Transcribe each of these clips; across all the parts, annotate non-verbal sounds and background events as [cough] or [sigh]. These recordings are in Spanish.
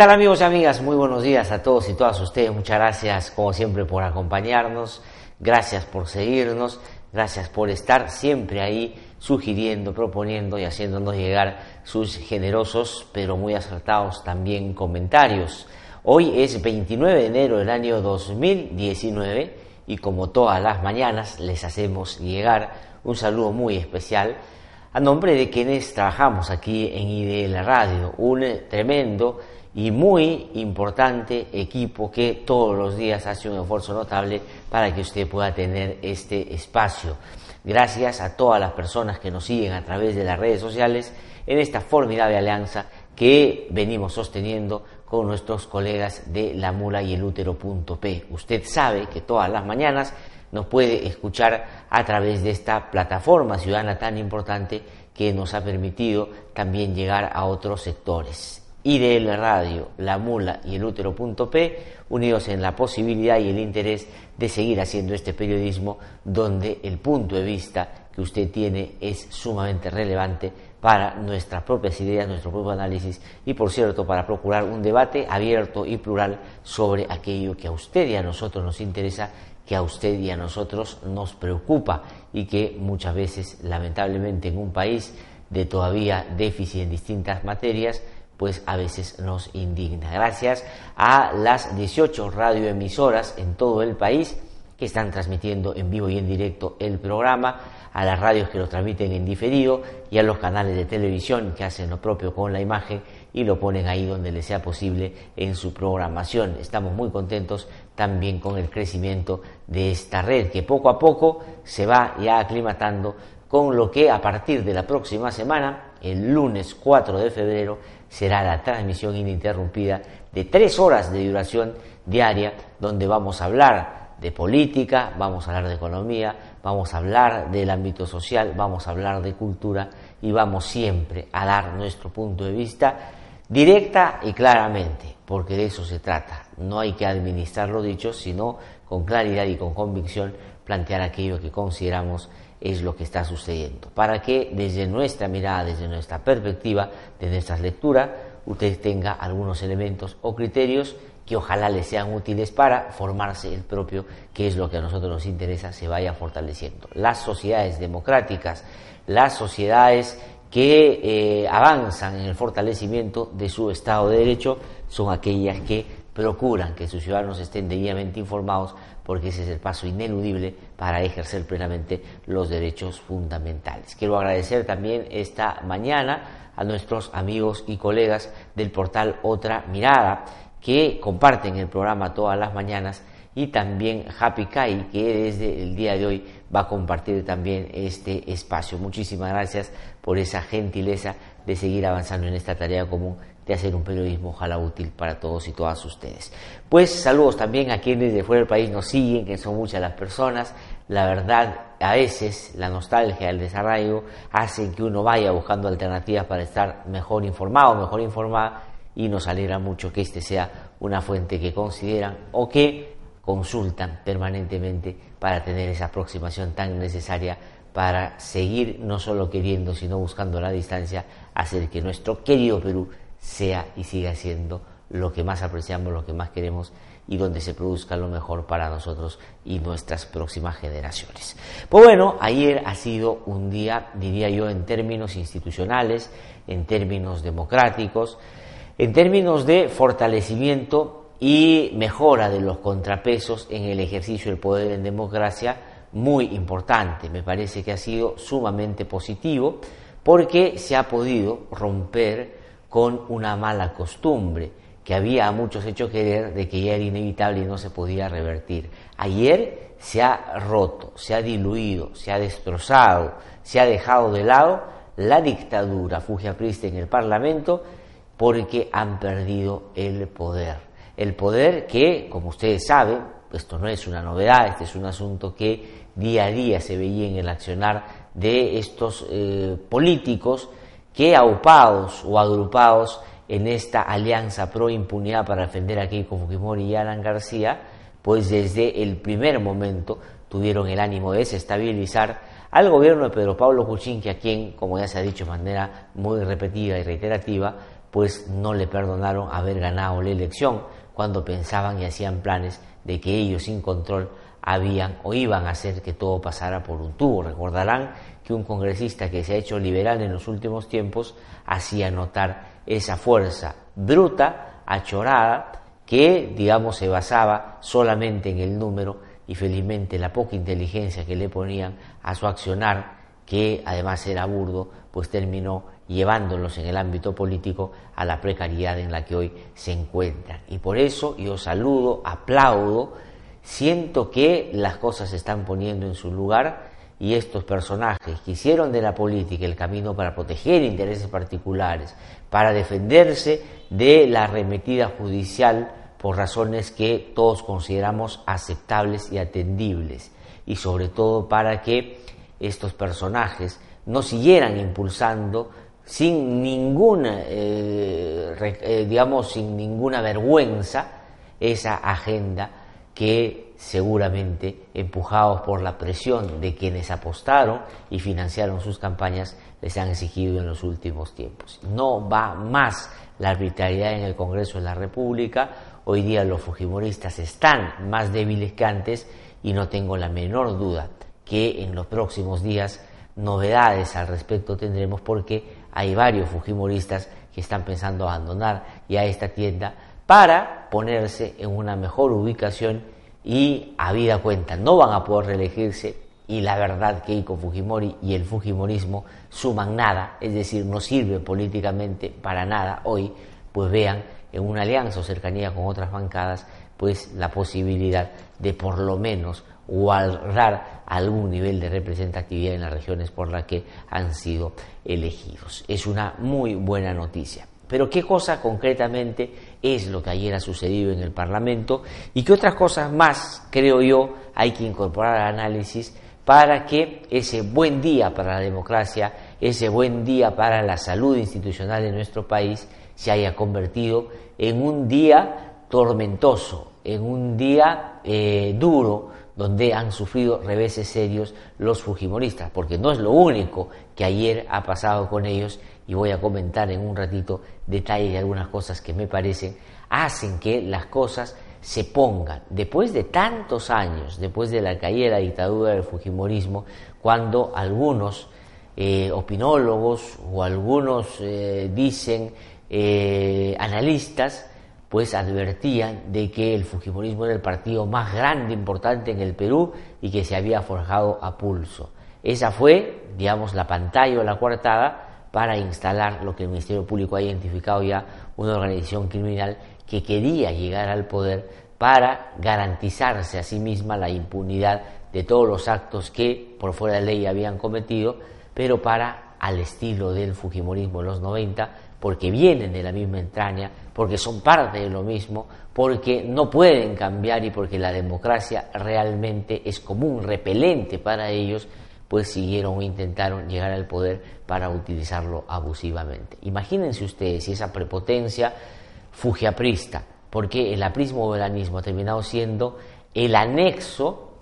Tal amigos y amigas? Muy buenos días a todos y todas ustedes. Muchas gracias como siempre por acompañarnos. Gracias por seguirnos. Gracias por estar siempre ahí sugiriendo, proponiendo y haciéndonos llegar sus generosos pero muy acertados también comentarios. Hoy es 29 de enero del año 2019 y como todas las mañanas les hacemos llegar un saludo muy especial a nombre de quienes trabajamos aquí en IDL Radio, un tremendo y muy importante equipo que todos los días hace un esfuerzo notable para que usted pueda tener este espacio. Gracias a todas las personas que nos siguen a través de las redes sociales en esta formidable alianza que venimos sosteniendo con nuestros colegas de La Mula y el Útero.p. Usted sabe que todas las mañanas nos puede escuchar a través de esta plataforma ciudadana tan importante que nos ha permitido también llegar a otros sectores. IDL Radio, La Mula y el Útero.p, unidos en la posibilidad y el interés de seguir haciendo este periodismo donde el punto de vista que usted tiene es sumamente relevante para nuestras propias ideas, nuestro propio análisis y, por cierto, para procurar un debate abierto y plural sobre aquello que a usted y a nosotros nos interesa, que a usted y a nosotros nos preocupa y que muchas veces, lamentablemente, en un país de todavía déficit en distintas materias, pues a veces nos indigna. Gracias a las 18 radioemisoras en todo el país que están transmitiendo en vivo y en directo el programa, a las radios que lo transmiten en diferido y a los canales de televisión que hacen lo propio con la imagen y lo ponen ahí donde les sea posible en su programación. Estamos muy contentos también con el crecimiento de esta red que poco a poco se va ya aclimatando con lo que a partir de la próxima semana, el lunes 4 de febrero, será la transmisión ininterrumpida de tres horas de duración diaria, donde vamos a hablar de política, vamos a hablar de economía, vamos a hablar del ámbito social, vamos a hablar de cultura y vamos siempre a dar nuestro punto de vista directa y claramente, porque de eso se trata. No hay que administrar lo dicho, sino con claridad y con convicción plantear aquello que consideramos es lo que está sucediendo, para que desde nuestra mirada, desde nuestra perspectiva, desde nuestras lecturas, usted tenga algunos elementos o criterios que ojalá les sean útiles para formarse el propio, que es lo que a nosotros nos interesa, se vaya fortaleciendo. Las sociedades democráticas, las sociedades que eh, avanzan en el fortalecimiento de su Estado de Derecho son aquellas que procuran que sus ciudadanos estén debidamente informados porque ese es el paso ineludible para ejercer plenamente los derechos fundamentales. Quiero agradecer también esta mañana a nuestros amigos y colegas del portal Otra Mirada que comparten el programa todas las mañanas y también Happy Kai que desde el día de hoy va a compartir también este espacio. Muchísimas gracias por esa gentileza de seguir avanzando en esta tarea común de hacer un periodismo ojalá útil para todos y todas ustedes. Pues saludos también a quienes de fuera del país nos siguen, que son muchas las personas. La verdad, a veces la nostalgia, el desarraigo hacen que uno vaya buscando alternativas para estar mejor informado, mejor informada y nos alegra mucho que este sea una fuente que consideran o que consultan permanentemente para tener esa aproximación tan necesaria para seguir no solo queriendo, sino buscando la distancia, hacer que nuestro querido Perú sea y siga siendo lo que más apreciamos, lo que más queremos y donde se produzca lo mejor para nosotros y nuestras próximas generaciones. Pues bueno, ayer ha sido un día, diría yo, en términos institucionales, en términos democráticos, en términos de fortalecimiento y mejora de los contrapesos en el ejercicio del poder en democracia, muy importante. Me parece que ha sido sumamente positivo porque se ha podido romper con una mala costumbre que había a muchos hecho querer de que ya era inevitable y no se podía revertir. Ayer se ha roto, se ha diluido, se ha destrozado, se ha dejado de lado la dictadura fujiaprista en el Parlamento porque han perdido el poder. El poder que, como ustedes saben, esto no es una novedad, este es un asunto que día a día se veía en el accionar de estos eh, políticos que aupados o agrupados en esta alianza pro impunidad para defender a Keiko Fujimori y Alan García, pues desde el primer momento tuvieron el ánimo de desestabilizar al gobierno de Pedro Pablo Kuczynski, a quien, como ya se ha dicho de manera muy repetida y reiterativa, pues no le perdonaron haber ganado la elección cuando pensaban y hacían planes de que ellos sin control habían o iban a hacer que todo pasara por un tubo. Recordarán que un congresista que se ha hecho liberal en los últimos tiempos hacía notar esa fuerza bruta, achorada, que, digamos, se basaba solamente en el número y felizmente la poca inteligencia que le ponían a su accionar, que además era burdo, pues terminó llevándolos en el ámbito político a la precariedad en la que hoy se encuentran. Y por eso yo saludo, aplaudo, siento que las cosas se están poniendo en su lugar y estos personajes que hicieron de la política el camino para proteger intereses particulares, para defenderse de la arremetida judicial por razones que todos consideramos aceptables y atendibles, y sobre todo para que estos personajes no siguieran impulsando sin ninguna, eh, eh, digamos, sin ninguna vergüenza esa agenda que seguramente, empujados por la presión de quienes apostaron y financiaron sus campañas, les han exigido en los últimos tiempos. No va más la arbitrariedad en el Congreso de la República. Hoy día los fujimoristas están más débiles que antes y no tengo la menor duda que en los próximos días novedades al respecto tendremos porque hay varios fujimoristas que están pensando abandonar ya esta tienda para ponerse en una mejor ubicación y a vida cuenta no van a poder reelegirse y la verdad que Iko Fujimori y el Fujimorismo suman nada, es decir, no sirve políticamente para nada hoy, pues vean en una alianza o cercanía con otras bancadas, pues la posibilidad de por lo menos guardar algún nivel de representatividad en las regiones por las que han sido elegidos. Es una muy buena noticia. Pero ¿qué cosa concretamente es lo que ayer ha sucedido en el Parlamento? ¿Y qué otras cosas más, creo yo, hay que incorporar al análisis para que ese buen día para la democracia, ese buen día para la salud institucional de nuestro país, se haya convertido en un día tormentoso, en un día eh, duro, donde han sufrido reveses serios los fujimoristas, porque no es lo único que ayer ha pasado con ellos y voy a comentar en un ratito detalles de algunas cosas que me parecen hacen que las cosas se pongan después de tantos años, después de la caída de la dictadura del fujimorismo, cuando algunos eh, opinólogos o algunos eh, dicen eh, analistas pues advertían de que el Fujimorismo era el partido más grande, importante en el Perú y que se había forjado a pulso. Esa fue, digamos, la pantalla o la coartada para instalar lo que el Ministerio Público ha identificado ya una organización criminal que quería llegar al poder para garantizarse a sí misma la impunidad de todos los actos que por fuera de ley habían cometido, pero para, al estilo del Fujimorismo de los 90, porque vienen de la misma entraña, porque son parte de lo mismo, porque no pueden cambiar y porque la democracia realmente es como un repelente para ellos, pues siguieron o intentaron llegar al poder para utilizarlo abusivamente. Imagínense ustedes si esa prepotencia fujiaprista, porque el aprismo veranismo ha terminado siendo el anexo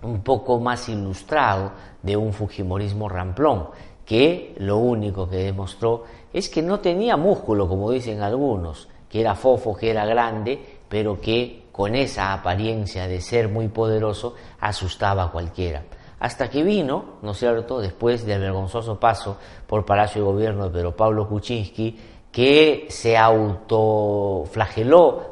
un poco más ilustrado de un fujimorismo ramplón, que lo único que demostró es que no tenía músculo, como dicen algunos, que era fofo, que era grande, pero que con esa apariencia de ser muy poderoso asustaba a cualquiera. Hasta que vino, ¿no es cierto?, después del vergonzoso paso por Palacio de Gobierno de Pedro Pablo Kuczynski, que se autoflageló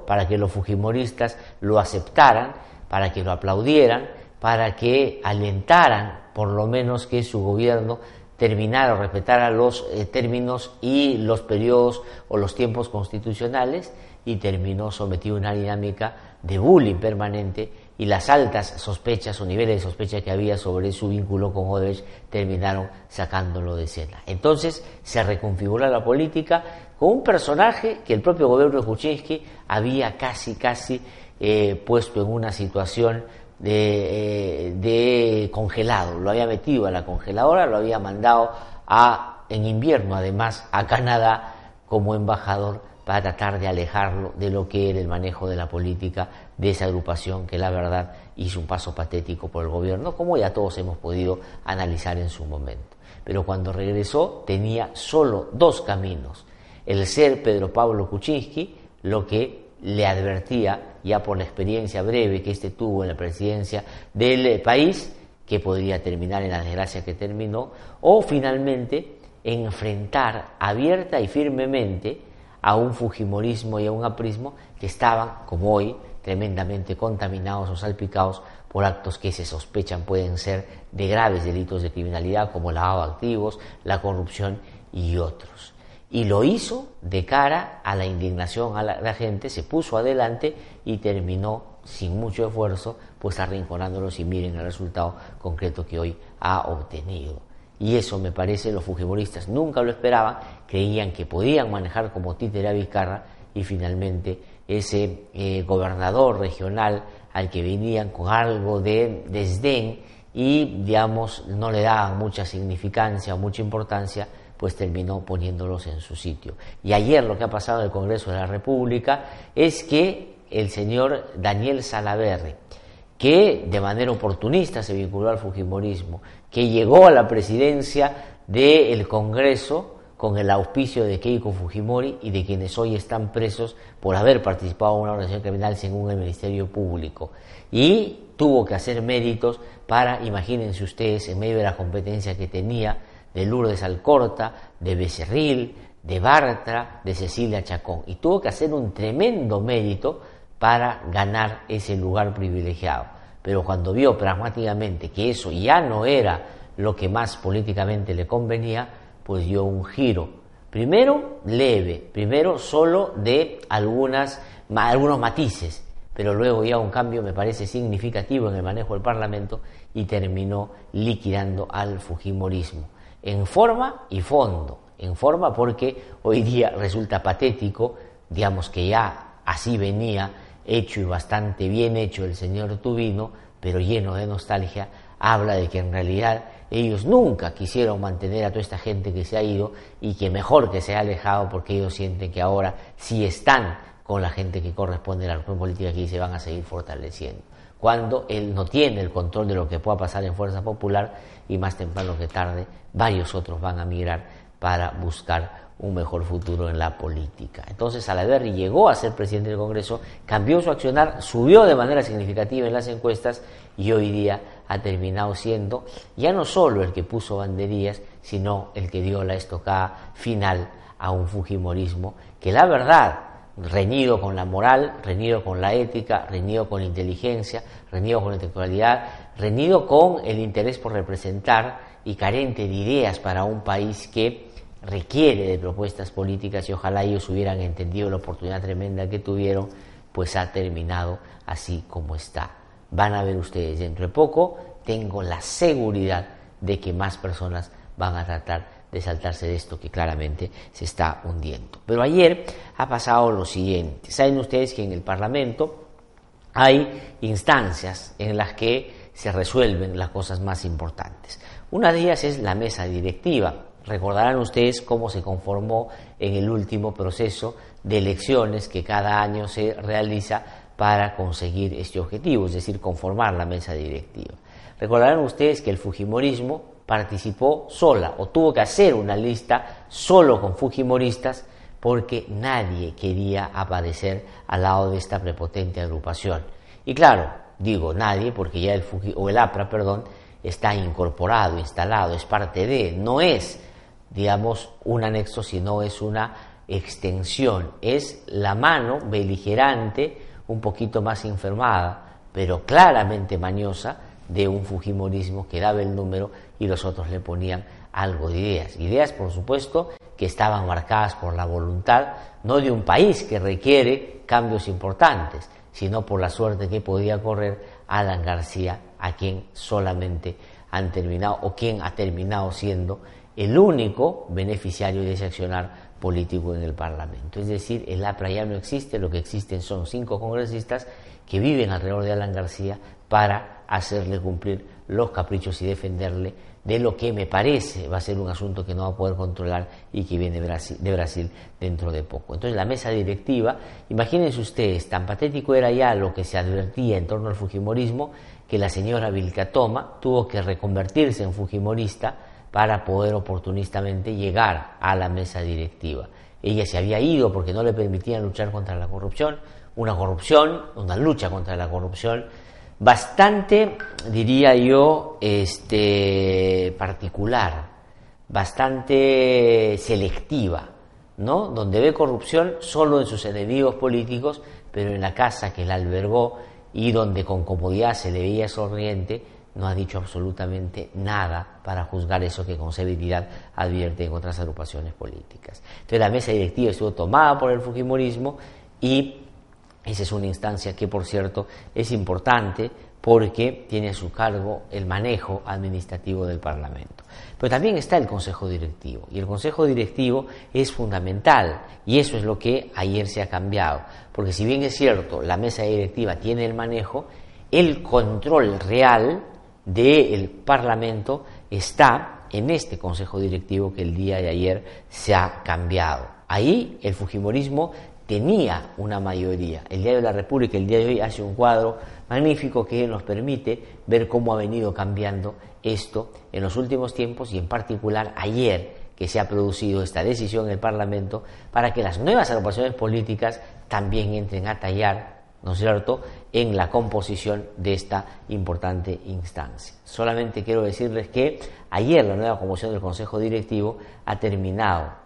para que los fujimoristas lo aceptaran, para que lo aplaudieran, para que alentaran por lo menos que su gobierno terminar o respetar los eh, términos y los periodos o los tiempos constitucionales y terminó sometido a una dinámica de bullying permanente y las altas sospechas o niveles de sospecha que había sobre su vínculo con Odebrecht terminaron sacándolo de escena. Entonces se reconfigura la política con un personaje que el propio gobierno de Kuczynski había casi, casi eh, puesto en una situación de, eh, de, congelado, lo había metido a la congeladora, lo había mandado a, en invierno además a Canadá como embajador para tratar de alejarlo de lo que era el manejo de la política de esa agrupación que la verdad hizo un paso patético por el gobierno, como ya todos hemos podido analizar en su momento. Pero cuando regresó tenía solo dos caminos, el ser Pedro Pablo Kuczynski, lo que le advertía ya por la experiencia breve que éste tuvo en la presidencia del país, que podría terminar en la desgracia que terminó, o finalmente enfrentar abierta y firmemente a un fujimorismo y a un aprismo que estaban, como hoy, tremendamente contaminados o salpicados por actos que se sospechan pueden ser de graves delitos de criminalidad como lavado de activos, la corrupción y otros. Y lo hizo de cara a la indignación a la, gente, se puso adelante y terminó sin mucho esfuerzo, pues arrinconándolos y miren el resultado concreto que hoy ha obtenido. Y eso me parece, los fujimoristas nunca lo esperaban, creían que podían manejar como títere a y finalmente ese eh, gobernador regional al que venían con algo de desdén y, digamos, no le daban mucha significancia o mucha importancia, pues terminó poniéndolos en su sitio. Y ayer lo que ha pasado en el Congreso de la República es que el señor Daniel Salaverri, que de manera oportunista se vinculó al Fujimorismo, que llegó a la presidencia del Congreso con el auspicio de Keiko Fujimori y de quienes hoy están presos por haber participado en una organización criminal según el Ministerio Público. Y tuvo que hacer méritos para, imagínense ustedes, en medio de la competencia que tenía de Lourdes Alcorta, de Becerril, de Bartra, de Cecilia Chacón. Y tuvo que hacer un tremendo mérito para ganar ese lugar privilegiado pero cuando vio pragmáticamente que eso ya no era lo que más políticamente le convenía, pues dio un giro. Primero leve, primero solo de algunas, algunos matices, pero luego ya un cambio me parece significativo en el manejo del Parlamento y terminó liquidando al Fujimorismo, en forma y fondo. En forma porque hoy día resulta patético, digamos que ya así venía hecho y bastante bien hecho el señor Tubino, pero lleno de nostalgia, habla de que en realidad ellos nunca quisieron mantener a toda esta gente que se ha ido y que mejor que se ha alejado porque ellos sienten que ahora sí están con la gente que corresponde a la Unión política que se van a seguir fortaleciendo. Cuando él no tiene el control de lo que pueda pasar en Fuerza Popular y más temprano que tarde varios otros van a migrar para buscar un mejor futuro en la política. Entonces Salaverry llegó a ser presidente del Congreso, cambió su accionar, subió de manera significativa en las encuestas y hoy día ha terminado siendo ya no solo el que puso banderías, sino el que dio la estocada final a un Fujimorismo que la verdad, reñido con la moral, reñido con la ética, reñido con la inteligencia, reñido con la intelectualidad, reñido con el interés por representar y carente de ideas para un país que requiere de propuestas políticas y ojalá ellos hubieran entendido la oportunidad tremenda que tuvieron, pues ha terminado así como está. Van a ver ustedes dentro de poco, tengo la seguridad de que más personas van a tratar de saltarse de esto que claramente se está hundiendo. Pero ayer ha pasado lo siguiente. Saben ustedes que en el Parlamento hay instancias en las que se resuelven las cosas más importantes. Una de ellas es la mesa directiva. Recordarán ustedes cómo se conformó en el último proceso de elecciones que cada año se realiza para conseguir este objetivo, es decir, conformar la mesa directiva. Recordarán ustedes que el Fujimorismo participó sola o tuvo que hacer una lista solo con Fujimoristas porque nadie quería aparecer al lado de esta prepotente agrupación. Y claro, digo nadie porque ya el o el APRA, perdón, está incorporado, instalado, es parte de, no es digamos, un anexo, sino es una extensión, es la mano beligerante, un poquito más enfermada, pero claramente mañosa, de un Fujimorismo que daba el número y los otros le ponían algo de ideas. Ideas, por supuesto, que estaban marcadas por la voluntad no de un país que requiere cambios importantes, sino por la suerte que podía correr Alan García, a quien solamente han terminado o quien ha terminado siendo el único beneficiario de ese accionar político en el Parlamento. Es decir, el APRA ya no existe, lo que existen son cinco congresistas que viven alrededor de Alan García para hacerle cumplir los caprichos y defenderle de lo que me parece va a ser un asunto que no va a poder controlar y que viene de Brasil, de Brasil, dentro de poco. Entonces la mesa directiva, imagínense ustedes, tan patético era ya lo que se advertía en torno al Fujimorismo que la señora Vilcatoma tuvo que reconvertirse en Fujimorista para poder oportunistamente llegar a la mesa directiva. Ella se había ido porque no le permitían luchar contra la corrupción, una corrupción, una lucha contra la corrupción bastante, diría yo, este, particular, bastante selectiva, ¿no? Donde ve corrupción solo en sus enemigos políticos, pero en la casa que la albergó y donde con comodidad se le veía sonriente, no ha dicho absolutamente nada para juzgar eso que con severidad advierte en otras agrupaciones políticas. Entonces la mesa directiva estuvo tomada por el Fujimorismo y esa es una instancia que, por cierto, es importante porque tiene a su cargo el manejo administrativo del Parlamento. Pero también está el Consejo Directivo y el Consejo Directivo es fundamental y eso es lo que ayer se ha cambiado, porque si bien es cierto, la mesa directiva tiene el manejo, el control real del Parlamento está en este Consejo Directivo que el día de ayer se ha cambiado. Ahí el Fujimorismo tenía una mayoría. El Diario de la República el día de hoy hace un cuadro magnífico que nos permite ver cómo ha venido cambiando esto en los últimos tiempos y en particular ayer que se ha producido esta decisión en el Parlamento para que las nuevas agrupaciones políticas también entren a tallar, ¿no es cierto?, en la composición de esta importante instancia. Solamente quiero decirles que ayer la nueva composición del Consejo Directivo ha terminado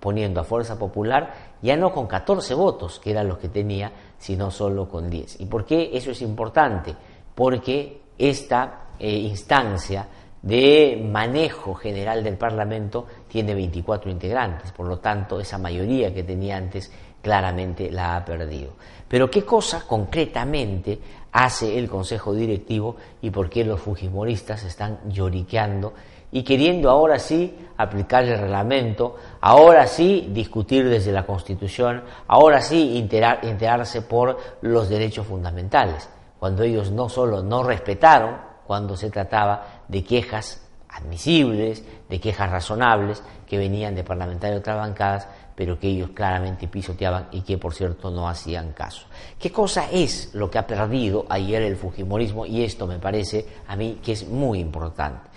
poniendo a Fuerza Popular ya no con 14 votos, que eran los que tenía, sino solo con 10. ¿Y por qué eso es importante? Porque esta eh, instancia de manejo general del Parlamento tiene 24 integrantes, por lo tanto esa mayoría que tenía antes claramente la ha perdido. Pero ¿qué cosa concretamente hace el Consejo Directivo y por qué los fujimoristas están lloriqueando y queriendo ahora sí aplicar el reglamento, ahora sí discutir desde la Constitución, ahora sí enterarse por los derechos fundamentales, cuando ellos no solo no respetaron cuando se trataba de quejas admisibles, de quejas razonables que venían de parlamentarios de otras bancadas, pero que ellos claramente pisoteaban y que por cierto no hacían caso. ¿Qué cosa es lo que ha perdido ayer el Fujimorismo? Y esto me parece a mí que es muy importante.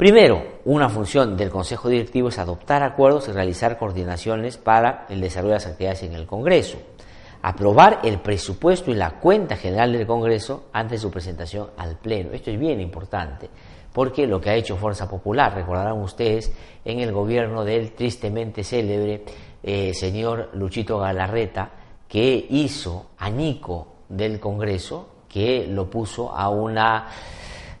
Primero, una función del Consejo Directivo es adoptar acuerdos y realizar coordinaciones para el desarrollo de las actividades en el Congreso. Aprobar el presupuesto y la cuenta general del Congreso antes de su presentación al Pleno. Esto es bien importante, porque lo que ha hecho Fuerza Popular, recordarán ustedes, en el gobierno del tristemente célebre eh, señor Luchito Galarreta, que hizo añico del Congreso, que lo puso a una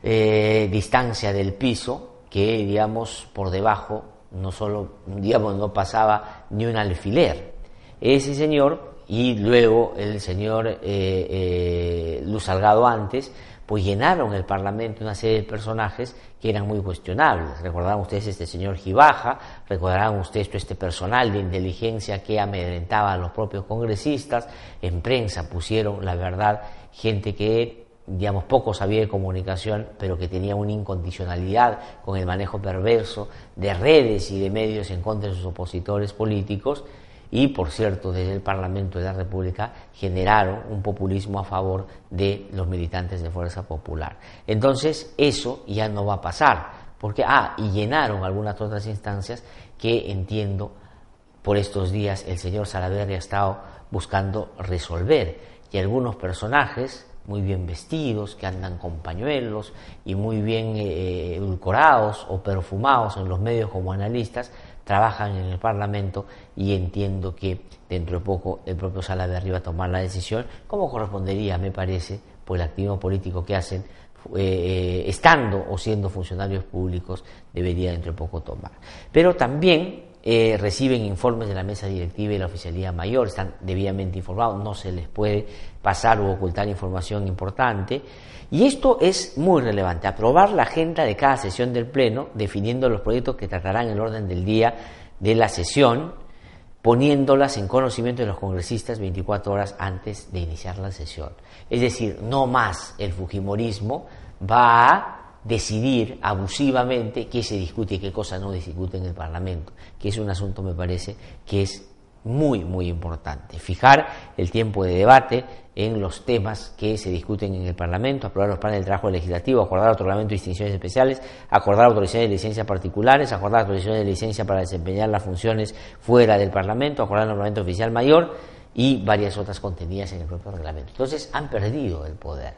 eh, distancia del piso, que, digamos, por debajo no solo, digamos, no pasaba ni un alfiler. Ese señor y luego el señor eh, eh, Luz Salgado antes, pues llenaron el Parlamento una serie de personajes que eran muy cuestionables. Recordarán ustedes este señor Gibaja, recordarán ustedes este personal de inteligencia que amedrentaba a los propios congresistas, en prensa pusieron, la verdad, gente que digamos, poco sabía de comunicación, pero que tenía una incondicionalidad con el manejo perverso de redes y de medios en contra de sus opositores políticos, y, por cierto, desde el Parlamento de la República generaron un populismo a favor de los militantes de Fuerza Popular. Entonces, eso ya no va a pasar, porque, ah, y llenaron algunas otras instancias que entiendo por estos días el señor Salaverri ha estado buscando resolver, y algunos personajes muy bien vestidos, que andan con pañuelos y muy bien eh, edulcorados o perfumados en los medios como analistas, trabajan en el Parlamento y entiendo que dentro de poco el propio Sala de Arriba tomar la decisión, como correspondería, me parece, por el activismo político que hacen, eh, estando o siendo funcionarios públicos, debería dentro de poco tomar. Pero también eh, reciben informes de la mesa directiva y la oficialía mayor, están debidamente informados, no se les puede pasar o ocultar información importante. Y esto es muy relevante, aprobar la agenda de cada sesión del Pleno, definiendo los proyectos que tratarán el orden del día de la sesión, poniéndolas en conocimiento de los congresistas 24 horas antes de iniciar la sesión. Es decir, no más el Fujimorismo va a decidir abusivamente qué se discute y qué cosa no discute en el Parlamento, que es un asunto, me parece, que es muy, muy importante. Fijar el tiempo de debate en los temas que se discuten en el Parlamento, aprobar los planes de trabajo legislativo, acordar otorgamiento de distinciones especiales, acordar autorizaciones de licencia particulares, acordar autorizaciones de licencia para desempeñar las funciones fuera del Parlamento, acordar el nombramiento oficial mayor y varias otras contenidas en el propio reglamento. Entonces han perdido el poder.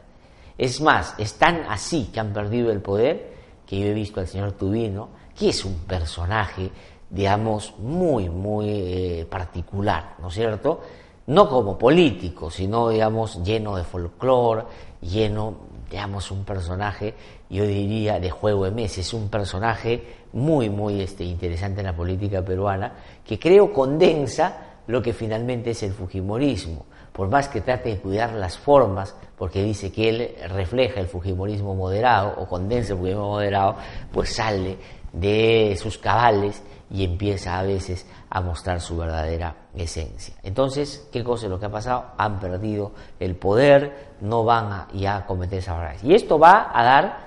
Es más, es tan así que han perdido el poder que yo he visto al señor Tubino, que es un personaje, digamos, muy, muy eh, particular, ¿no es cierto? No como político, sino, digamos, lleno de folclore, lleno, digamos, un personaje, yo diría, de juego de meses, un personaje muy, muy este, interesante en la política peruana, que creo condensa lo que finalmente es el Fujimorismo. Por más que trate de cuidar las formas, porque dice que él refleja el fujimorismo moderado o condensa el fujimorismo moderado, pues sale de sus cabales y empieza a veces a mostrar su verdadera esencia. Entonces, ¿qué cosa es lo que ha pasado? Han perdido el poder, no van a ya cometer esas barbaridades. Y esto va a dar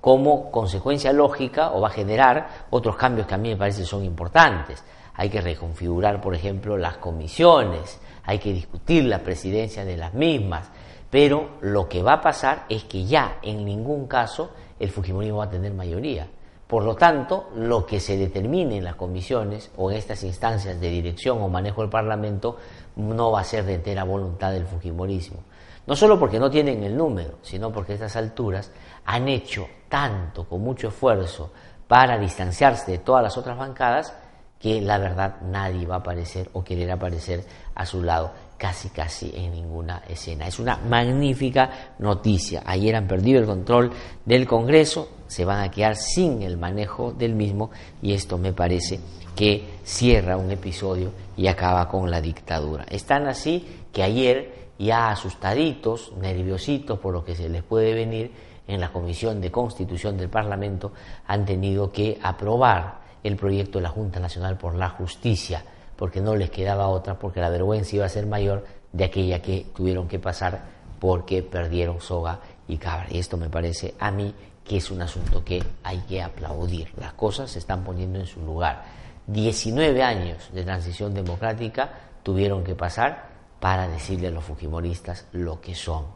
como consecuencia lógica o va a generar otros cambios que a mí me parece son importantes. Hay que reconfigurar, por ejemplo, las comisiones, hay que discutir la presidencia de las mismas, pero lo que va a pasar es que ya en ningún caso el Fujimorismo va a tener mayoría. Por lo tanto, lo que se determine en las comisiones o en estas instancias de dirección o manejo del Parlamento no va a ser de entera voluntad del Fujimorismo. No solo porque no tienen el número, sino porque a estas alturas han hecho tanto, con mucho esfuerzo, para distanciarse de todas las otras bancadas, que la verdad nadie va a aparecer o querer aparecer a su lado casi casi en ninguna escena. Es una magnífica noticia. Ayer han perdido el control del Congreso, se van a quedar sin el manejo del mismo y esto me parece que cierra un episodio y acaba con la dictadura. Están así que ayer ya asustaditos, nerviositos por lo que se les puede venir en la Comisión de Constitución del Parlamento han tenido que aprobar el proyecto de la Junta Nacional por la Justicia, porque no les quedaba otra, porque la vergüenza iba a ser mayor de aquella que tuvieron que pasar porque perdieron soga y cabra. Y esto me parece a mí que es un asunto que hay que aplaudir. Las cosas se están poniendo en su lugar. 19 años de transición democrática tuvieron que pasar para decirle a los fujimoristas lo que son.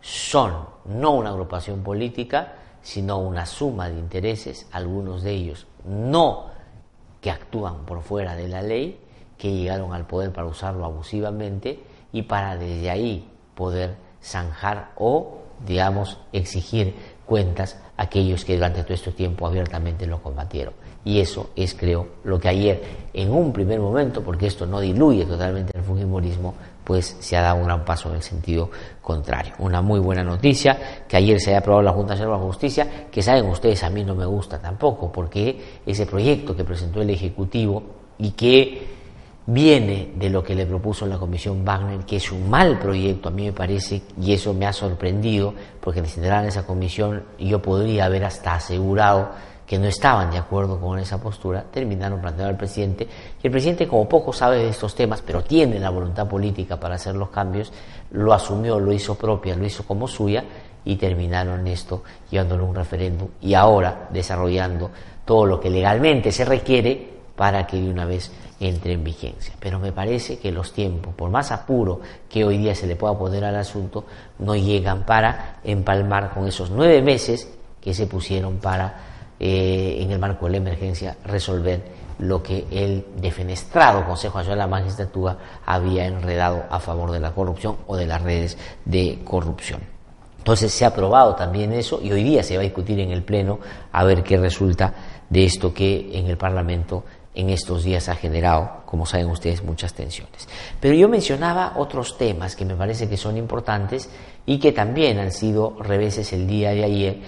Son no una agrupación política, sino una suma de intereses, algunos de ellos no que actúan por fuera de la ley, que llegaron al poder para usarlo abusivamente y para desde ahí poder zanjar o, digamos, exigir cuentas aquellos que durante todo este tiempo abiertamente lo combatieron. Y eso es, creo, lo que ayer, en un primer momento, porque esto no diluye totalmente el fujimorismo, pues se ha dado un gran paso en el sentido contrario. Una muy buena noticia que ayer se haya aprobado la Junta de Justicia, que saben ustedes, a mí no me gusta tampoco, porque ese proyecto que presentó el Ejecutivo y que viene de lo que le propuso la Comisión Wagner, que es un mal proyecto, a mí me parece, y eso me ha sorprendido, porque en esa comisión yo podría haber hasta asegurado que no estaban de acuerdo con esa postura, terminaron planteando al presidente, y el presidente, como poco sabe de estos temas, pero tiene la voluntad política para hacer los cambios, lo asumió, lo hizo propia, lo hizo como suya, y terminaron esto llevándolo a un referéndum y ahora desarrollando todo lo que legalmente se requiere para que de una vez entre en vigencia. Pero me parece que los tiempos, por más apuro que hoy día se le pueda poner al asunto, no llegan para empalmar con esos nueve meses que se pusieron para eh, en el marco de la emergencia, resolver lo que el defenestrado Consejo Nacional de la Magistratura había enredado a favor de la corrupción o de las redes de corrupción. Entonces se ha aprobado también eso y hoy día se va a discutir en el Pleno a ver qué resulta de esto que en el Parlamento en estos días ha generado, como saben ustedes, muchas tensiones. Pero yo mencionaba otros temas que me parece que son importantes y que también han sido reveses el día de ayer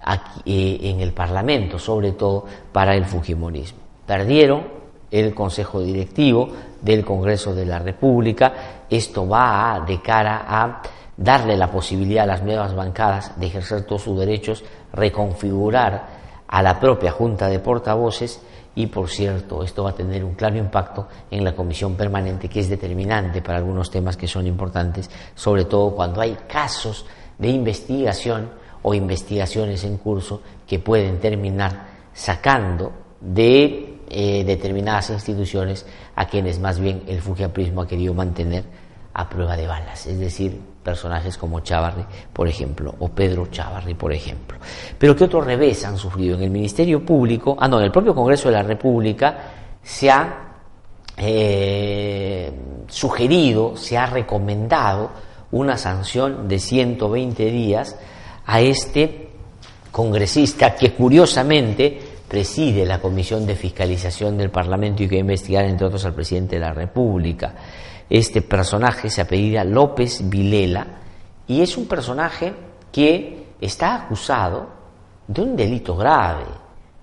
aquí, eh, en el Parlamento, sobre todo para el Fujimorismo. Perdieron el Consejo Directivo del Congreso de la República. Esto va de cara a darle la posibilidad a las nuevas bancadas de ejercer todos sus derechos, reconfigurar a la propia Junta de Portavoces y por cierto, esto va a tener un claro impacto en la comisión permanente que es determinante para algunos temas que son importantes, sobre todo cuando hay casos de investigación o investigaciones en curso que pueden terminar sacando de eh, determinadas instituciones a quienes más bien el fujiaprismo ha querido mantener a prueba de balas, es decir, personajes como Chavarri, por ejemplo, o Pedro Chavarri, por ejemplo. Pero ¿qué otro revés han sufrido? En el Ministerio Público, ah, no, en el propio Congreso de la República se ha eh, sugerido, se ha recomendado una sanción de 120 días a este congresista que curiosamente preside la Comisión de Fiscalización del Parlamento y que va a investigar, entre otros, al presidente de la República. Este personaje se apellida López Vilela y es un personaje que está acusado de un delito grave,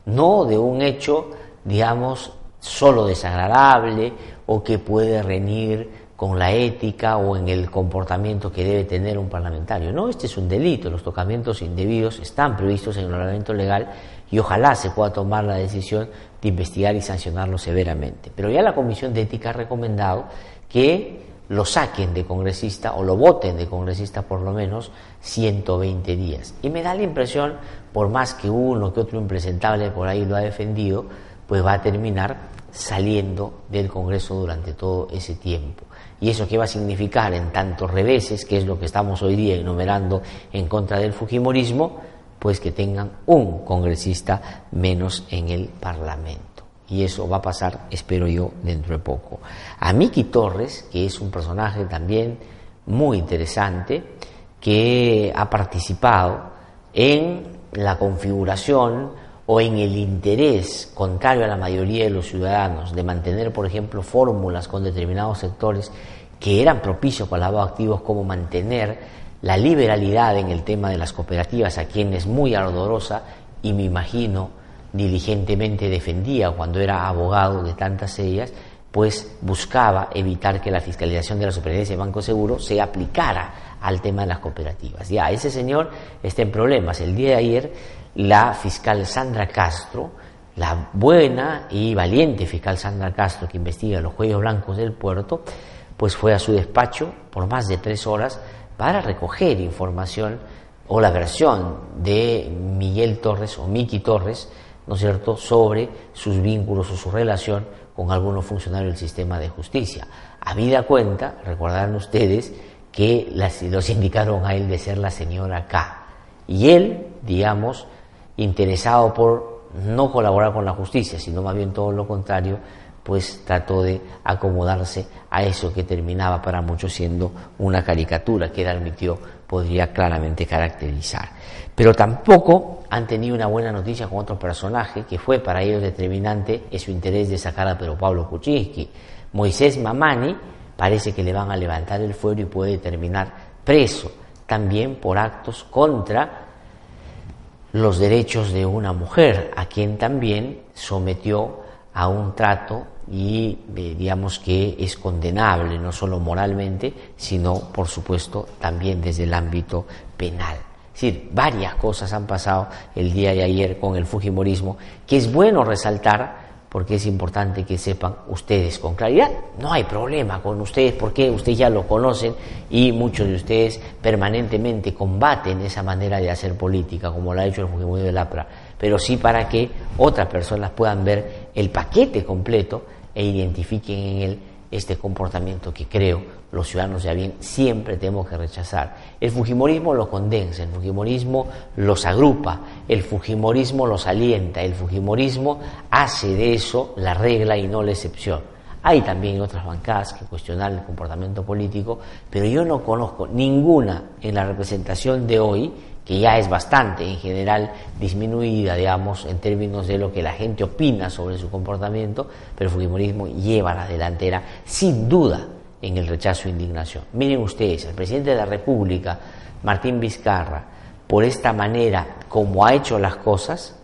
no de un hecho, digamos, solo desagradable o que puede reñir con la ética o en el comportamiento que debe tener un parlamentario. No, este es un delito. Los tocamientos indebidos están previstos en el ordenamiento legal y ojalá se pueda tomar la decisión de investigar y sancionarlo severamente. Pero ya la Comisión de Ética ha recomendado que lo saquen de congresista o lo voten de congresista por lo menos 120 días. Y me da la impresión, por más que uno que otro impresentable por ahí lo ha defendido, pues va a terminar saliendo del Congreso durante todo ese tiempo. ¿Y eso qué va a significar en tantos reveses, que es lo que estamos hoy día enumerando en contra del Fujimorismo? Pues que tengan un congresista menos en el Parlamento y eso va a pasar, espero yo, dentro de poco. A Miki Torres, que es un personaje también muy interesante, que ha participado en la configuración o en el interés, contrario a la mayoría de los ciudadanos, de mantener, por ejemplo, fórmulas con determinados sectores que eran propicios para lavado activos, como mantener la liberalidad en el tema de las cooperativas, a quien es muy ardorosa y me imagino diligentemente defendía cuando era abogado de tantas ellas, pues buscaba evitar que la fiscalización de la superintendencia de Banco Seguro se aplicara al tema de las cooperativas. Ya, ese señor está en problemas. El día de ayer, la fiscal Sandra Castro, la buena y valiente fiscal Sandra Castro que investiga los cuellos blancos del puerto, pues fue a su despacho por más de tres horas para recoger información o la versión de Miguel Torres o Miki Torres, ¿no cierto?, sobre sus vínculos o su relación con algunos funcionarios del sistema de justicia. Habida cuenta, recordarán ustedes, que los indicaron a él de ser la señora K. Y él, digamos, interesado por no colaborar con la justicia, sino más bien todo lo contrario, pues trató de acomodarse a eso que terminaba para muchos siendo una caricatura que él admitió podría claramente caracterizar. Pero tampoco han tenido una buena noticia con otro personaje que fue para ellos determinante en su interés de sacar a Pedro Pablo Kuczynski. Moisés Mamani parece que le van a levantar el fuero y puede terminar preso también por actos contra los derechos de una mujer, a quien también sometió a un trato y eh, digamos que es condenable no solo moralmente, sino por supuesto también desde el ámbito penal. Es decir, varias cosas han pasado el día de ayer con el Fujimorismo, que es bueno resaltar porque es importante que sepan ustedes con claridad. No hay problema con ustedes porque ustedes ya lo conocen y muchos de ustedes permanentemente combaten esa manera de hacer política, como lo ha hecho el Fujimorismo de Lapra, pero sí para que otras personas puedan ver el paquete completo e identifiquen en él este comportamiento que creo los ciudadanos ya bien siempre tenemos que rechazar. El Fujimorismo lo condensa, el Fujimorismo los agrupa, el Fujimorismo los alienta, el Fujimorismo hace de eso la regla y no la excepción. Hay también otras bancadas que cuestionan el comportamiento político, pero yo no conozco ninguna en la representación de hoy que ya es bastante en general disminuida, digamos, en términos de lo que la gente opina sobre su comportamiento, pero el Fujimorismo lleva la delantera sin duda en el rechazo e indignación. Miren ustedes, el presidente de la República, Martín Vizcarra, por esta manera como ha hecho las cosas,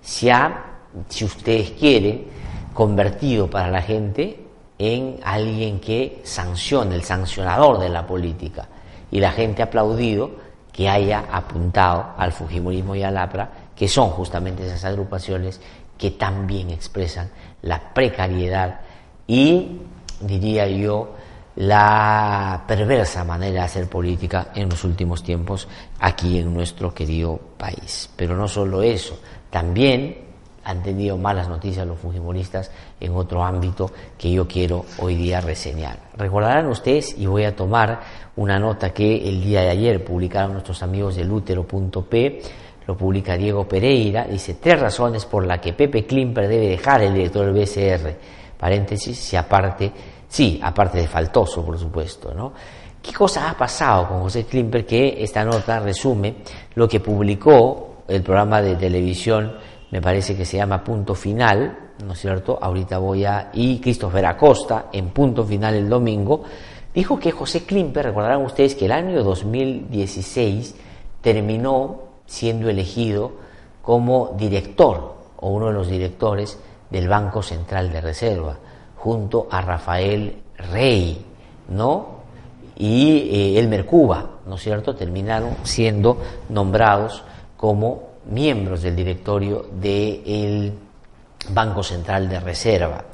se ha, si ustedes quieren, convertido para la gente en alguien que sanciona, el sancionador de la política. Y la gente ha aplaudido que haya apuntado al Fujimorismo y al APRA, que son justamente esas agrupaciones que también expresan la precariedad y, diría yo, la perversa manera de hacer política en los últimos tiempos aquí en nuestro querido país. Pero no solo eso, también han tenido malas noticias los fujimoristas en otro ámbito que yo quiero hoy día reseñar. Recordarán ustedes, y voy a tomar una nota que el día de ayer publicaron nuestros amigos de Lútero.p, lo publica Diego Pereira, dice tres razones por las que Pepe Klimper debe dejar el director del BCR, paréntesis, si aparte, sí, aparte de faltoso, por supuesto, ¿no? ¿Qué cosa ha pasado con José Klimper que esta nota resume lo que publicó el programa de televisión me parece que se llama Punto Final, ¿no es cierto? Ahorita voy a... y Christopher Acosta, en Punto Final el domingo, dijo que José Klimper, recordarán ustedes que el año 2016 terminó siendo elegido como director o uno de los directores del Banco Central de Reserva, junto a Rafael Rey, ¿no? Y eh, Elmer Cuba, ¿no es cierto? Terminaron siendo nombrados como miembros del directorio del Banco Central de Reserva.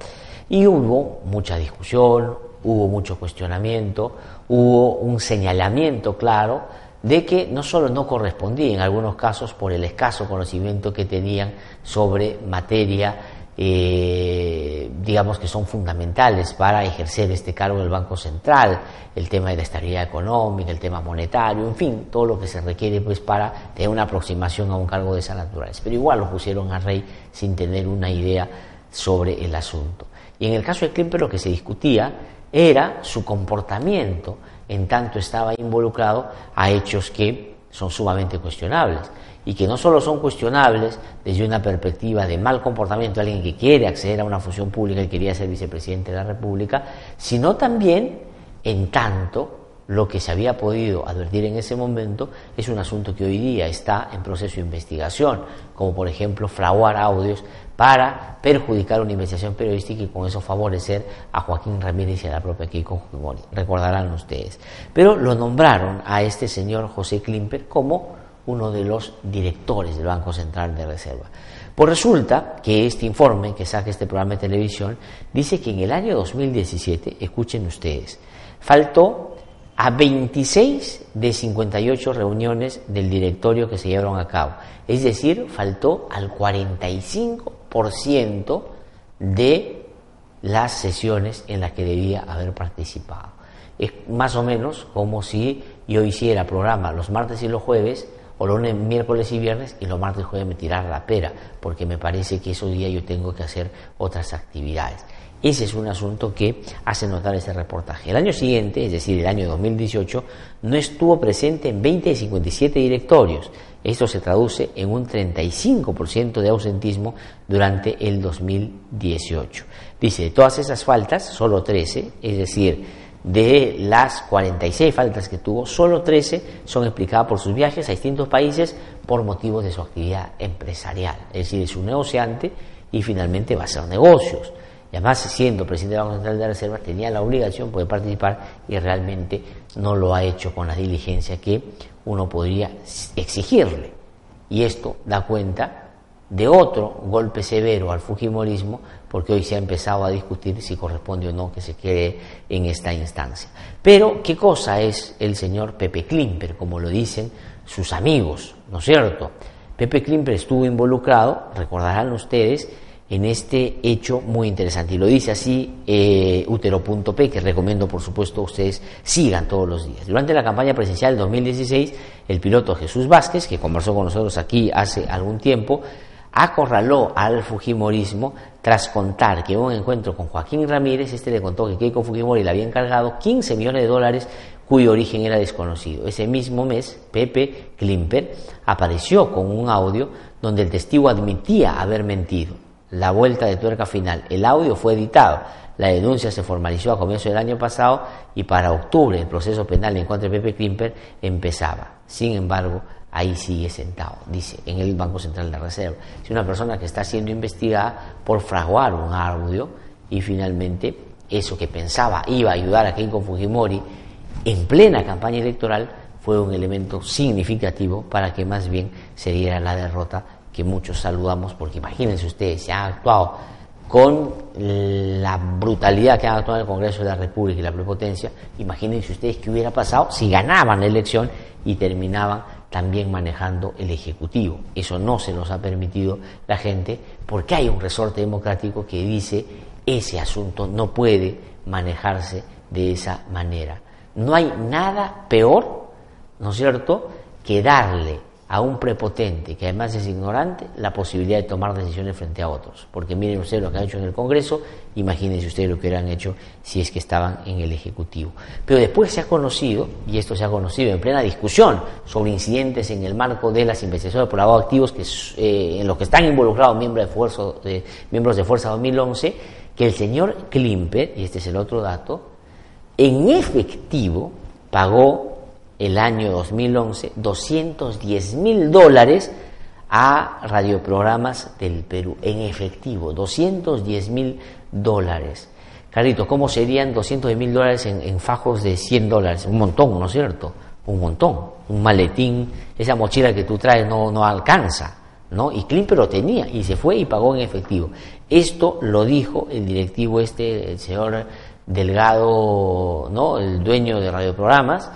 Y hubo mucha discusión, hubo mucho cuestionamiento, hubo un señalamiento claro de que no solo no correspondía en algunos casos por el escaso conocimiento que tenían sobre materia eh, digamos que son fundamentales para ejercer este cargo del Banco Central, el tema de la estabilidad económica, el tema monetario, en fin, todo lo que se requiere pues para tener una aproximación a un cargo de esa naturaleza. Pero igual lo pusieron a Rey sin tener una idea sobre el asunto. Y en el caso de Klimper lo que se discutía era su comportamiento en tanto estaba involucrado a hechos que son sumamente cuestionables y que no solo son cuestionables desde una perspectiva de mal comportamiento de alguien que quiere acceder a una función pública y quería ser vicepresidente de la República, sino también en tanto lo que se había podido advertir en ese momento es un asunto que hoy día está en proceso de investigación, como por ejemplo fraguar audios para perjudicar una investigación periodística y con eso favorecer a Joaquín Ramírez y a la propia Keiko Fujimori. Recordarán ustedes. Pero lo nombraron a este señor José Klimper como uno de los directores del Banco Central de Reserva. Pues resulta que este informe que saca este programa de televisión dice que en el año 2017, escuchen ustedes, faltó a 26 de 58 reuniones del directorio que se llevaron a cabo. Es decir, faltó al 45% de las sesiones en las que debía haber participado. Es más o menos como si yo hiciera programa los martes y los jueves o lunes, miércoles y viernes y los martes y jueves me tirar la pera, porque me parece que esos días yo tengo que hacer otras actividades. Ese es un asunto que hace notar ese reportaje. El año siguiente, es decir, el año 2018, no estuvo presente en 20 de 57 directorios. Esto se traduce en un 35% de ausentismo durante el 2018. Dice, de todas esas faltas, solo 13, es decir, de las 46 faltas que tuvo, solo 13 son explicadas por sus viajes a distintos países por motivos de su actividad empresarial. Es decir, es un negociante y finalmente va a hacer negocios. Y además, siendo presidente del Banco Central de Reserva, tenía la obligación de participar y realmente no lo ha hecho con la diligencia que uno podría exigirle. Y esto da cuenta de otro golpe severo al Fujimorismo porque hoy se ha empezado a discutir si corresponde o no que se quede en esta instancia. Pero, ¿qué cosa es el señor Pepe Klimper, como lo dicen sus amigos, ¿no es cierto? Pepe Klimper estuvo involucrado, recordarán ustedes, en este hecho muy interesante. Y lo dice así eh, Utero.p, que recomiendo por supuesto ustedes sigan todos los días. Durante la campaña presidencial del 2016, el piloto Jesús Vázquez, que conversó con nosotros aquí hace algún tiempo, acorraló al Fujimorismo tras contar que en un encuentro con Joaquín Ramírez, este le contó que Keiko Fujimori le había encargado 15 millones de dólares cuyo origen era desconocido. Ese mismo mes, Pepe Klimper apareció con un audio donde el testigo admitía haber mentido. La vuelta de tuerca final. El audio fue editado. La denuncia se formalizó a comienzos del año pasado y para octubre el proceso penal en contra de Pepe Klimper empezaba. Sin embargo, ahí sigue sentado, dice, en el Banco Central de Reserva. Es una persona que está siendo investigada por fraguar un audio y finalmente eso que pensaba iba a ayudar a Keiko Fujimori en plena campaña electoral fue un elemento significativo para que más bien se diera la derrota que muchos saludamos, porque imagínense ustedes, se han actuado con la brutalidad que han actuado el Congreso de la República y la prepotencia, imagínense ustedes qué hubiera pasado si ganaban la elección y terminaban también manejando el Ejecutivo. Eso no se nos ha permitido la gente porque hay un resorte democrático que dice ese asunto no puede manejarse de esa manera. No hay nada peor, ¿no es cierto?, que darle a un prepotente que además es ignorante la posibilidad de tomar decisiones frente a otros. Porque miren ustedes lo que han hecho en el Congreso, imagínense ustedes lo que hubieran hecho si es que estaban en el Ejecutivo. Pero después se ha conocido, y esto se ha conocido en plena discusión sobre incidentes en el marco de las investigaciones por lavado activos que, eh, en los que están involucrados miembros de, fuerza, de, miembros de Fuerza 2011, que el señor Klimper, y este es el otro dato, en efectivo pagó el año 2011 210 mil dólares a radioprogramas del Perú, en efectivo, 210 mil dólares. Carito, ¿cómo serían 210 mil dólares en, fajos de 100 dólares? Un montón, ¿no es cierto? Un montón. Un maletín, esa mochila que tú traes no, no alcanza, ¿no? Y Klimper lo tenía y se fue y pagó en efectivo. Esto lo dijo el directivo este, el señor Delgado, ¿no? El dueño de radioprogramas,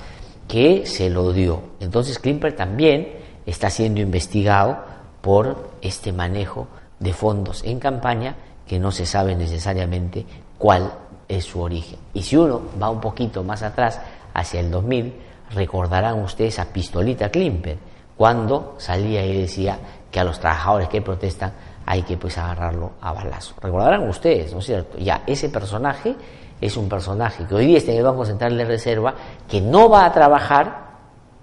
que se lo dio. Entonces Klimper también está siendo investigado por este manejo de fondos en campaña que no se sabe necesariamente cuál es su origen. Y si uno va un poquito más atrás, hacia el 2000, recordarán ustedes a Pistolita Klimper, cuando salía y decía que a los trabajadores que protestan hay que pues agarrarlo a balazo. Recordarán ustedes, ¿no es cierto? Ya ese personaje es un personaje que hoy día está en el Banco Central de Reserva, que no va a trabajar